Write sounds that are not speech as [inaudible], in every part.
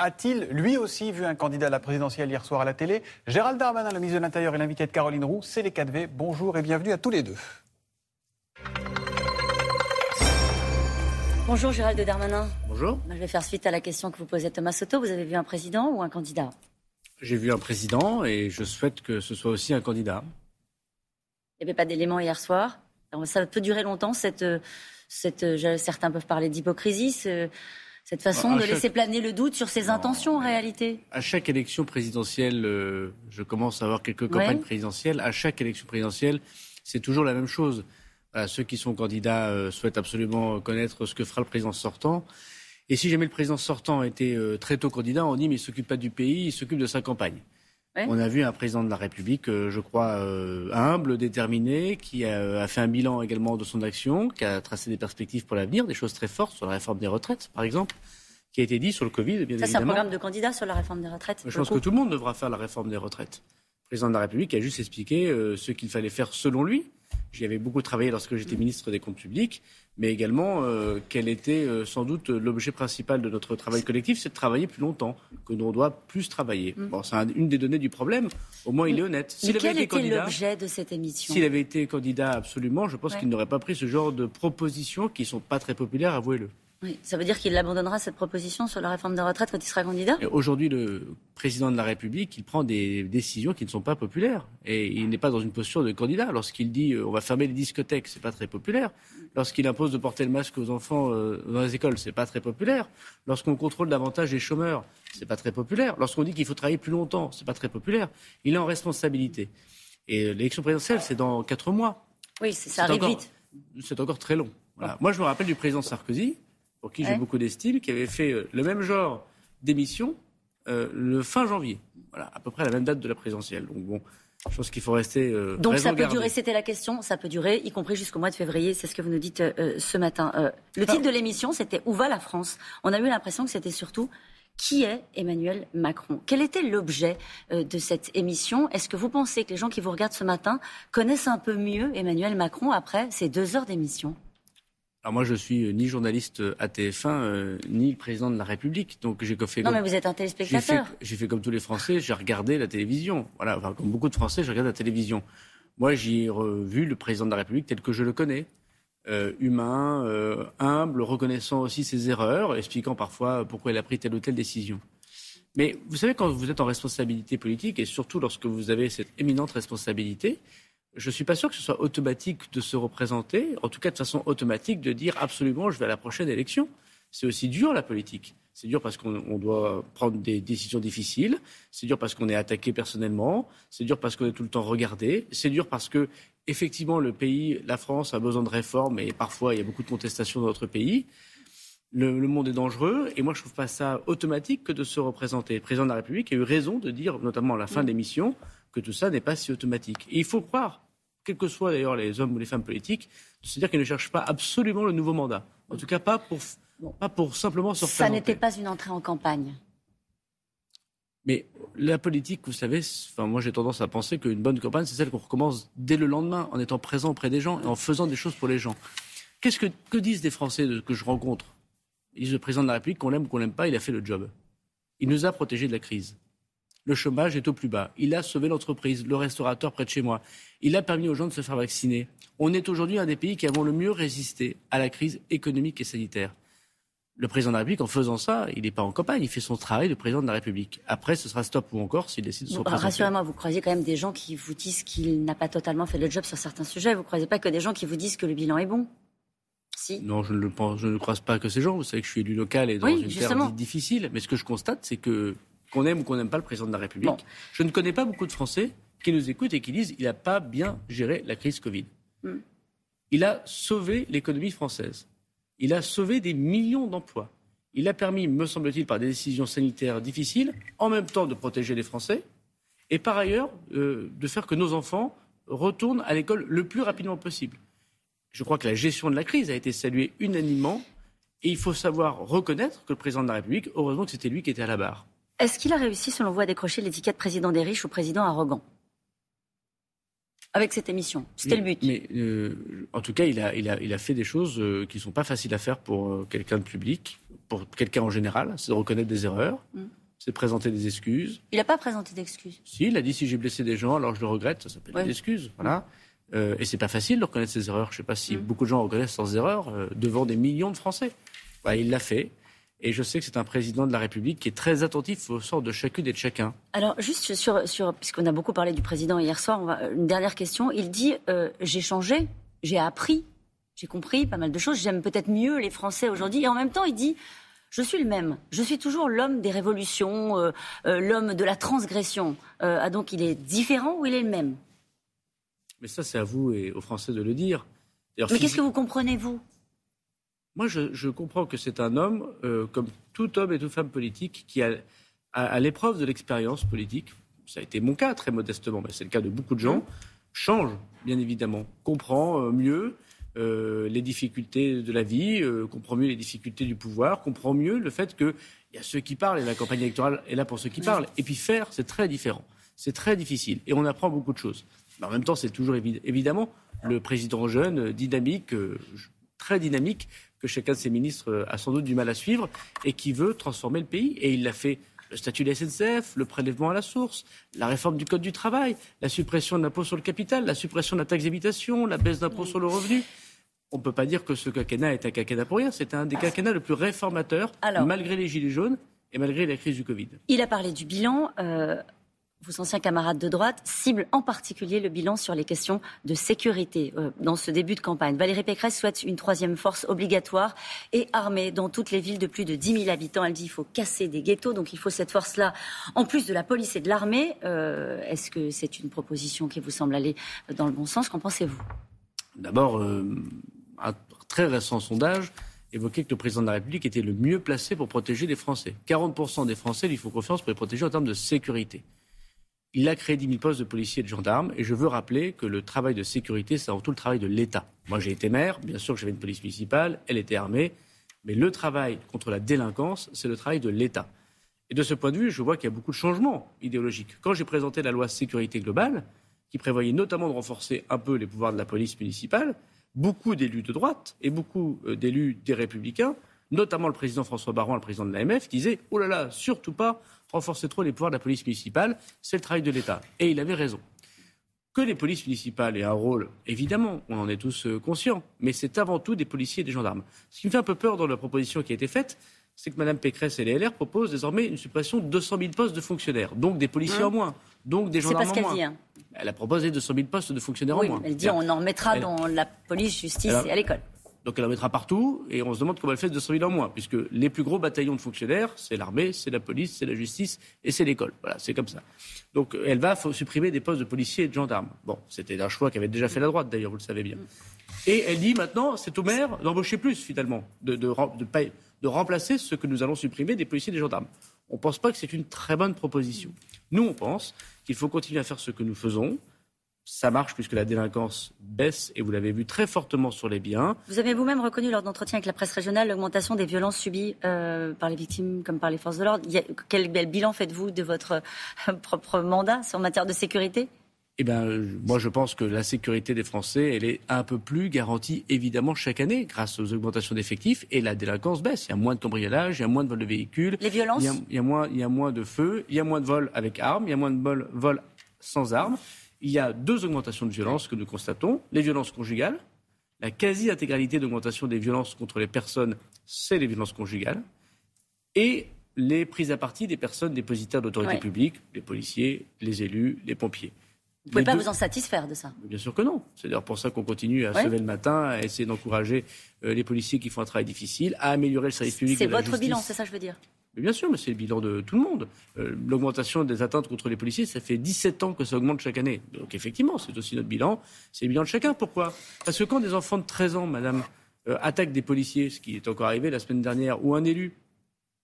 a-t-il lui aussi vu un candidat à la présidentielle hier soir à la télé Gérald Darmanin, le ministre de l'Intérieur et l'invité de Caroline Roux, c'est les 4V. Bonjour et bienvenue à tous les deux. Bonjour Gérald Darmanin. Bonjour. Je vais faire suite à la question que vous posez Thomas Soto. Vous avez vu un président ou un candidat? J'ai vu un président et je souhaite que ce soit aussi un candidat. Il n'y avait pas d'éléments hier soir. ça peut durer longtemps, cette, cette, certains peuvent parler d'hypocrisie, cette façon bah, de laisser planer le doute sur ses intentions en réalité. À chaque élection présidentielle, euh, je commence à avoir quelques campagnes présidentielles, à chaque élection présidentielle, c'est toujours la même chose ceux qui sont candidats euh, souhaitent absolument connaître ce que fera le président sortant. Et si jamais le président sortant était euh, très tôt candidat, on dit mais il s'occupe pas du pays, il s'occupe de sa campagne. On a vu un président de la République, euh, je crois, humble, déterminé, qui a, fait un bilan également de son action, qui a tracé des perspectives pour l'avenir, des choses très fortes sur la réforme des retraites, par exemple, qui a été dit sur le Covid, bien Ça, c'est un programme de candidat sur la réforme des retraites. Je pense que tout le monde devra faire la réforme des retraites. Le président de la République a juste expliqué ce qu'il fallait faire selon lui. J'y avais beaucoup travaillé lorsque j'étais ministre des Comptes publics, mais également euh, quel était euh, sans doute l'objet principal de notre travail collectif, c'est de travailler plus longtemps, que l'on doit plus travailler. Mm. Bon, c'est une des données du problème. Au moins, il est honnête. S'il quel avait était l'objet de cette émission S'il avait été candidat, absolument, je pense qu'il n'aurait pas pris ce genre de propositions qui ne sont pas très populaires, avouez-le. Oui, ça veut dire qu'il abandonnera cette proposition sur la réforme des retraites quand il sera candidat? Aujourd'hui, le président de la République, il prend des décisions qui ne sont pas populaires. Et il n'est pas dans une posture de candidat. Lorsqu'il dit euh, on va fermer les discothèques, c'est pas très populaire. Lorsqu'il impose de porter le masque aux enfants euh, dans les écoles, c'est pas très populaire. Lorsqu'on contrôle davantage les chômeurs, c'est pas très populaire. Lorsqu'on dit qu'il faut travailler plus longtemps, c'est pas très populaire. Il est en responsabilité. Et l'élection présidentielle, c'est dans quatre mois. Oui, ça arrive vite. C'est encore très long. Moi, je me rappelle du président Sarkozy pour qui j'ai beaucoup d'estime, qui avait fait euh, le même genre d'émission euh, le fin janvier. Voilà, à peu près à la même date de la présidentielle. Donc bon, je pense qu'il faut rester. Euh, Donc ça peut durer, c'était la question, ça peut durer, y compris jusqu'au mois de février, c'est ce que vous nous dites ce matin. le titre de l'émission, c'était Où va la France? On a eu l'impression que c'était surtout qui est Emmanuel Macron? Quel était l'objet de cette émission? Est-ce que vous pensez que les gens qui vous regardent ce matin connaissent un peu mieux Emmanuel Macron après ces deux heures d'émission? Alors moi, je suis euh, ni journaliste à TF1, euh, ni président de la République. Donc j'ai fait. Non, mais vous êtes un téléspectateur. J'ai fait, comme tous les Français, j'ai regardé la télévision. Voilà, enfin, comme beaucoup de Français, je regarde la télévision. Moi, j'ai revu le président de la République tel que je le connais. Euh, humain, humble, reconnaissant aussi ses erreurs, expliquant parfois pourquoi il a pris telle ou telle décision. Mais vous savez, quand vous êtes en responsabilité politique, et surtout lorsque vous avez cette éminente responsabilité, je ne suis pas sûr que ce soit automatique de se représenter, en tout cas de façon automatique de dire absolument je vais à la prochaine élection. C'est aussi dur la politique. C'est dur parce qu'on doit prendre des décisions difficiles. C'est dur parce qu'on est attaqué personnellement. C'est dur parce qu'on est tout le temps regardé. C'est dur parce que, effectivement, le pays, la France, a besoin de réformes et parfois il y a beaucoup de contestations dans notre pays. Le, monde est dangereux et moi je ne trouve pas ça automatique que de se représenter. Le président de la République a eu raison de dire, notamment à la fin de l'émission, que tout ça n'est pas si automatique. Et il faut croire, quels que soient d'ailleurs les hommes ou les femmes politiques, de se dire qu'ils ne cherchent pas absolument le nouveau mandat. En tout cas, pas pour, pas pour simplement se Ça n'était pas une entrée en campagne. Mais la politique, vous savez, enfin, moi j'ai tendance à penser qu'une bonne campagne, c'est celle qu'on recommence dès le lendemain, en étant présent auprès des gens et en faisant des choses pour les gens. Qu'est-ce que, que disent des Français que je rencontre? Ils disent le président de la République, qu'on l'aime ou qu'on l'aime pas, il a fait le job. Il nous a protégés de la crise le chômage est au plus bas. Il a sauvé l'entreprise, le restaurateur près de chez moi. Il a permis aux gens de se faire vacciner. On est aujourd'hui un des pays qui avons le mieux résisté à la crise économique et sanitaire. Le président de la République, en faisant ça, il n'est pas en campagne, il fait son travail de président de la République. Après, ce sera stop ou encore s'il décide de se. Rassurez-moi, vous croisez quand même des gens qui vous disent qu'il n'a pas totalement fait le job sur certains sujets. Vous ne croisez pas que des gens qui vous disent que le bilan est bon? Si. Non, je ne, le pense, je ne croise pas que ces gens. Vous savez que je suis élu local et dans une terre difficile. Mais ce que je constate, c'est que qu'on aime ou qu'on n'aime pas le président de la République. Je ne connais pas beaucoup de Français qui nous écoutent et qui disent qu'il n'a pas bien géré la crise Covid. Hmm. Il a sauvé l'économie française. Il a sauvé des millions d'emplois. Il a permis, me semble-t-il, par des décisions sanitaires difficiles, en même temps de protéger les Français et par ailleurs euh, de faire que nos enfants retournent à l'école le plus rapidement possible. Je crois que la gestion de la crise a été saluée unanimement et il faut savoir reconnaître que le président de la République, heureusement que c'était lui qui était à la barre. Est-ce qu'il a réussi, selon vous, à décrocher l'étiquette président des riches ou président arrogant avec cette émission. C'était le but. Mais en tout cas, il a, il, a, il a fait des choses qui ne sont pas faciles à faire pour quelqu'un de public, pour quelqu'un en général. C'est de reconnaître des erreurs. Mm c'est présenter des excuses. Il n'a pas présenté d'excuses. Si, il a dit si j'ai blessé des gens, alors je le regrette, ça s'appelle des excuses. Voilà. Euh, et c'est pas facile de reconnaître ses erreurs. Je ne sais pas si mm. beaucoup de gens reconnaissent leurs erreurs euh, devant des millions de Français. il l'a fait. Et je sais que c'est un président de la République qui est très attentif au sort de chacune et de chacun. Alors, juste sur, sur puisqu'on a beaucoup parlé du président hier soir, une dernière question. Il dit euh, J'ai changé, j'ai appris, j'ai compris pas mal de choses, j'aime peut-être mieux les Français aujourd'hui. Et en même temps, il dit je suis le même. Je suis toujours l'homme des révolutions, euh, euh, l'homme de la transgression. Euh, ah donc il est différent ou il est le même? Mais ça, c'est à vous et aux Français de le dire. Mais qu'est-ce que vous comprenez, vous? Moi, je, comprends que c'est un homme, comme tout homme et toute femme politique, qui à, l'épreuve de l'expérience politique, ça a été mon cas très modestement, mais c'est le cas de beaucoup de gens, change, bien évidemment, comprend mieux, euh, les difficultés de la vie, euh, comprend mieux les difficultés du pouvoir, comprend mieux le fait qu'il y a ceux qui parlent et la campagne électorale est là pour ceux qui parlent. Et puis faire, c'est très différent. C'est très difficile. Et on apprend beaucoup de choses. Mais en même temps, c'est toujours évidemment le président jeune, dynamique, euh, très dynamique, que chacun de ses ministres a sans doute du mal à suivre et qui veut transformer le pays. Et il l'a fait le statut de la SNCF, le prélèvement à la source, la réforme du Code du travail, la suppression de l'impôt sur le capital, la suppression de la taxe d'habitation, la baisse d'impôt sur le revenu. On ne peut pas dire que ce quinquennat est un quinquennat pour rien. C'est un des quinquennats le plus réformateur, malgré les Gilets jaunes et malgré la crise du Covid. Il a parlé du bilan. Euh, vos anciens camarades de droite ciblent en particulier le bilan sur les questions de sécurité euh, dans ce début de campagne. Valérie Pécresse souhaite une troisième force obligatoire et armée dans toutes les villes de plus de 10 000 habitants. Elle dit qu'il faut casser des ghettos, donc il faut cette force-là en plus de la police et de l'armée. Euh, est-ce que c'est une proposition qui vous semble aller dans le bon sens? Qu'en pensez-vous? D'abord, euh, un très récent sondage évoquait que le président de la République était le mieux placé pour protéger les Français. 40% des Français lui font confiance pour les protéger en termes de sécurité. Il a créé 10 000 postes de policiers et de gendarmes. Et je veux rappeler que le travail de sécurité, c'est avant tout le travail de l'État. Moi, j'ai été maire. Bien sûr que j'avais une police municipale. Elle était armée. Mais le travail contre la délinquance, c'est le travail de l'État. Et de ce point de vue, je vois qu'il y a beaucoup de changements idéologiques. Quand j'ai présenté la loi sécurité globale, qui prévoyait notamment de renforcer un peu les pouvoirs de la police municipale, beaucoup d'élus de droite et beaucoup euh, d'élus des républicains, notamment le président François Baron, le président de l'AMF, disaient Oh là là, surtout pas, renforcer trop les pouvoirs de la police municipale, c'est le travail de l'État. Et il avait raison. Que les polices municipales aient un rôle, évidemment, on en est tous euh, conscients, mais c'est avant tout des policiers et des gendarmes. Ce qui me fait un peu peur dans la proposition qui a été faite, c'est que Mme Pécresse et les LR proposent désormais une suppression de 200 000 postes de fonctionnaires, donc des policiers hein en moins, donc des gendarmes en moins. Dit, hein. Elle a proposé 200 000 postes de fonctionnaires en moins. Elle dit on en remettra dans la police, justice et à l'école. Donc elle en mettra partout et on se demande comment elle fait de 200 000 en moins, puisque les plus gros bataillons de fonctionnaires, c'est l'armée, c'est la police, c'est la justice et c'est l'école. Voilà, c'est comme ça. Donc elle va supprimer des postes de policiers et de gendarmes. Bon, c'était un choix qu'avait déjà fait la droite d'ailleurs, vous le savez bien. Et elle dit maintenant, c'est au maire d'embaucher plus finalement, de, de, de, remplacer ce que nous allons supprimer des policiers et des gendarmes. On ne pense pas que c'est une très bonne proposition. Nous, on pense qu'il faut continuer à faire ce que nous faisons, ça marche puisque la délinquance baisse et vous l'avez vu très fortement sur les biens. Vous avez vous-même reconnu lors d'entretiens avec la presse régionale l'augmentation des violences subies euh, par les victimes comme par les forces de l'ordre. Quel bilan faites-vous de votre euh, [laughs] propre mandat en matière de sécurité? Eh bien, moi, je pense que la sécurité des Français, elle est un peu plus garantie, évidemment, chaque année, grâce aux augmentations d'effectifs. Et la délinquance baisse. Il y a moins de cambriolage, il y a moins de vols de véhicules. Les violences? Il y, a, moins, il y a moins de feux, il y a moins de vols avec armes, il y a moins de vols sans armes il y a deux augmentations de violences que nous constatons. Les violences conjugales. La quasi-intégralité d'augmentation des violences contre les personnes, c'est les violences conjugales. Et les prises à partie des personnes dépositaires d'autorité publique, les policiers, les élus, les pompiers. Vous ne pouvez pas vous en satisfaire de ça? Bien sûr que non. C'est d'ailleurs pour ça qu'on continue à se lever le matin, à essayer d'encourager euh, les policiers qui font un travail difficile, à améliorer le service public. C'est votre bilan, c'est ça que je veux dire? Bien sûr, mais c'est le bilan de tout le monde. Euh, l'augmentation des atteintes contre les policiers, ça fait 17 ans que ça augmente chaque année. Donc effectivement, c'est aussi notre bilan. C'est le bilan de chacun. Pourquoi? Parce que quand des enfants de 13 ans, madame, euh, attaquent des policiers, ce qui est encore arrivé la semaine dernière, ou un élu,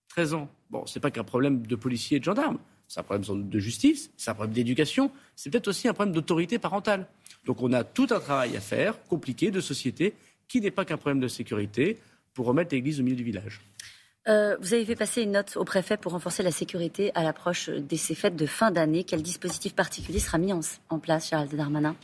13 ans, bon, c'est pas qu'un problème de policiers et de gendarmes. C'est un problème de justice, c'est un problème d'éducation, c'est peut-être aussi un problème d'autorité parentale. Donc on a tout un travail à faire, compliqué, de société, qui n'est pas qu'un problème de sécurité, pour remettre l'église au milieu du village. Euh, vous avez fait passer une note au préfet pour renforcer la sécurité à l'approche de ces fêtes de fin d'année. Quel dispositif particulier sera mis en, place, Gérald Darmanin?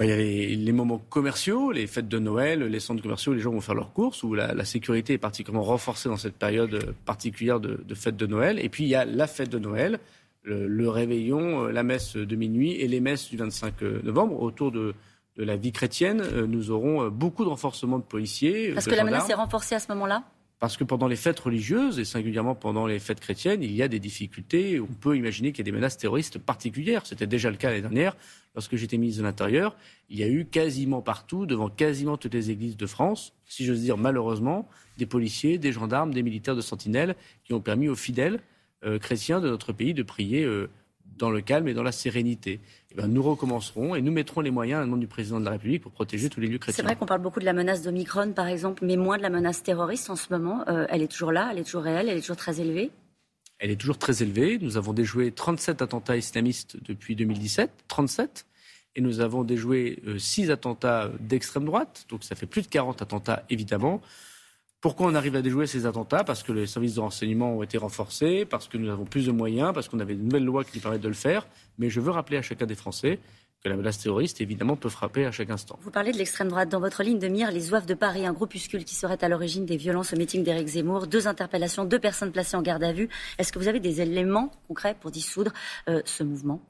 Il y a les, moments commerciaux, les fêtes de Noël, les centres commerciaux où les gens vont faire leurs courses, où la, sécurité est particulièrement renforcée dans cette période particulière de, de fête de Noël. Et puis il y a la fête de Noël, le, réveillon, euh, la messe de minuit et les messes du 25 euh, novembre autour de, la vie chrétienne. Nous aurons beaucoup de renforcement de policiers. Parce que la menace est renforcée à ce moment-là? Parce que pendant les fêtes religieuses, et singulièrement pendant les fêtes chrétiennes, il y a des difficultés. On peut imaginer qu'il y a des menaces terroristes particulières. C'était déjà le cas l'année dernière. Lorsque j'étais ministre de l'Intérieur, il y a eu quasiment partout, devant quasiment toutes les églises de France, si j'ose dire malheureusement, des policiers, des gendarmes, des militaires de sentinelle qui ont permis aux fidèles euh, chrétiens de notre pays de prier euh, dans le calme et dans la sérénité. Eh ben, nous recommencerons et nous mettrons les moyens à la du président de la République pour protéger tous les lieux chrétiens. C'est vrai qu'on parle beaucoup de la menace d'Omicron, par exemple, mais moins de la menace terroriste en ce moment. Euh, elle est toujours là, elle est toujours réelle, elle est toujours très élevée Elle est toujours très élevée. Nous avons déjoué 37 attentats islamistes depuis 2017, 37. Et nous avons déjoué 6 attentats d'extrême droite, donc ça fait plus de 40 attentats évidemment. Pourquoi on arrive à déjouer ces attentats? Parce que les services de renseignement ont été renforcés, parce que nous avons plus de moyens, parce qu'on avait de nouvelles lois qui nous permettent de le faire. Mais je veux rappeler à chacun des Français que la menace terroriste, évidemment, peut frapper à chaque instant. Vous parlez de l'extrême droite. Dans votre ligne de mire, les Oeufs de Paris, un groupuscule qui serait à l'origine des violences au meeting d'Éric Zemmour, deux interpellations, deux personnes placées en garde à vue. Est-ce que vous avez des éléments concrets pour dissoudre euh, ce mouvement?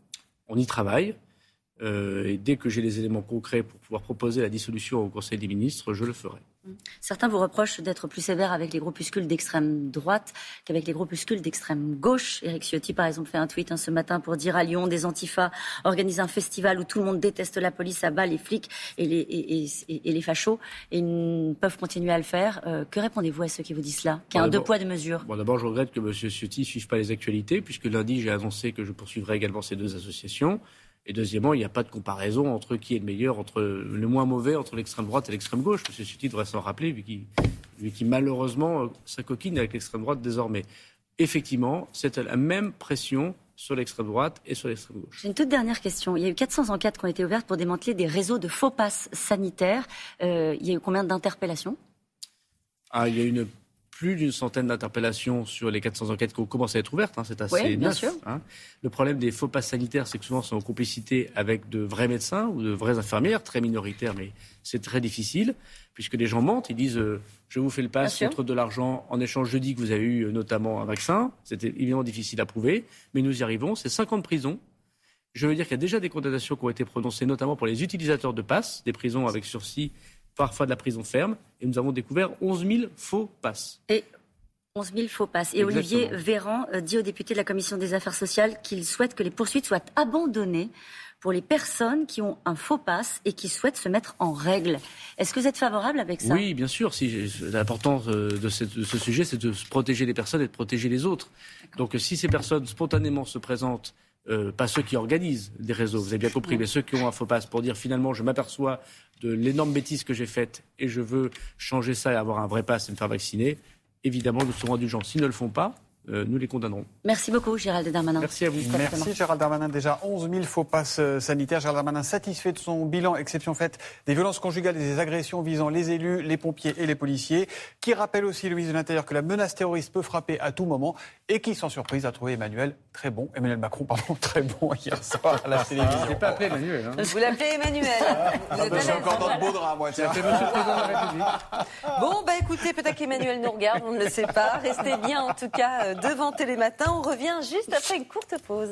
On y travaille. Euh, et dès que j'ai les éléments concrets pour pouvoir proposer la dissolution au Conseil des ministres, je le ferai. Certains vous reprochent d'être plus sévère avec les groupuscules d'extrême droite qu'avec les groupuscules d'extrême gauche. Eric Ciotti, par exemple, fait un tweet hein, ce matin pour dire à Lyon, des antifas organisent un festival où tout le monde déteste la police, abat les flics et les, et, les fachos, et ils peuvent continuer à le faire. Euh, que répondez-vous à ceux qui vous disent cela? Qu'il y a un deux poids, deux mesures bon, D'abord, je regrette que M. Ciotti ne suive pas les actualités, puisque lundi, j'ai annoncé que je poursuivrai également ces deux associations. Et deuxièmement, il n'y a pas de comparaison entre qui est le meilleur, entre le moins mauvais, entre l'extrême droite et l'extrême gauche. M. Sutti devrait s'en rappeler, vu qu'il malheureusement euh, s'acoquine avec l'extrême droite désormais. Effectivement, c'est la même pression sur l'extrême droite et sur l'extrême gauche. J'ai une toute dernière question. Il y a eu 400 enquêtes qui ont été ouvertes pour démanteler des réseaux de faux passes sanitaires. Euh, il y a eu combien d'interpellations? Ah, Il y a une plus d'une centaine d'interpellations sur les 400 enquêtes qui ont commencé à être ouvertes. Hein, c'est assez neuf. Hein. Le problème des faux passes sanitaires, c'est que souvent, c'est en complicité avec de vrais médecins ou de vraies infirmières, très minoritaires, mais c'est très difficile, puisque les gens mentent. Ils disent euh, Je vous fais le pass contre de l'argent. En échange, je dis que vous avez eu euh, notamment un vaccin. C'était évidemment difficile à prouver, mais nous y arrivons. C'est 50 prisons. Je veux dire qu'il y a déjà des condamnations qui ont été prononcées, notamment pour les utilisateurs de passes, des prisons avec sursis parfois de la prison ferme, et nous avons découvert 11 000 faux passes. Et 11 000 faux passes. Et Olivier Véran euh, dit au député de la Commission des affaires sociales qu'il souhaite que les poursuites soient abandonnées pour les personnes qui ont un faux passe et qui souhaitent se mettre en règle. Est-ce que vous êtes favorable avec ça? Oui, bien sûr. Si, L'important euh, de, ce sujet, c'est de protéger les personnes et de protéger les autres. Donc si ces personnes spontanément se présentent euh, pas ceux qui organisent des réseaux, vous avez bien compris, mais ceux qui ont un faux passe pour dire finalement je m'aperçois de l'énorme bêtise que j'ai faite et je veux changer ça et avoir un vrai pass et me faire vacciner, évidemment nous serons indulgents. S'ils ne le font pas, euh, nous les condamnerons. Merci beaucoup, Gérald Darmanin. Merci à vous. Merci, Gérald Darmanin. Déjà 11 000 faux passes euh, sanitaires. Gérald Darmanin satisfait de son bilan, exception faite des violences conjugales et des agressions visant les élus, les pompiers et les policiers, qui rappelle aussi le ministre de l'Intérieur que la menace terroriste peut frapper à tout moment et qui, sans surprise, a trouvé Emmanuel très bon, Emmanuel Macron, pardon, [laughs] très bon hier soir à la télévision. Je pas appelé Emmanuel. Hein. Vous l'appelez Emmanuel. Ah, bah, j'ai encore dans le beau drap, moi. Tiens. Bon, bah écoutez, peut-être qu'Emmanuel nous regarde, on ne le sait pas. Restez bien, en tout cas, euh, devant Télématin. On revient juste après une courte pause.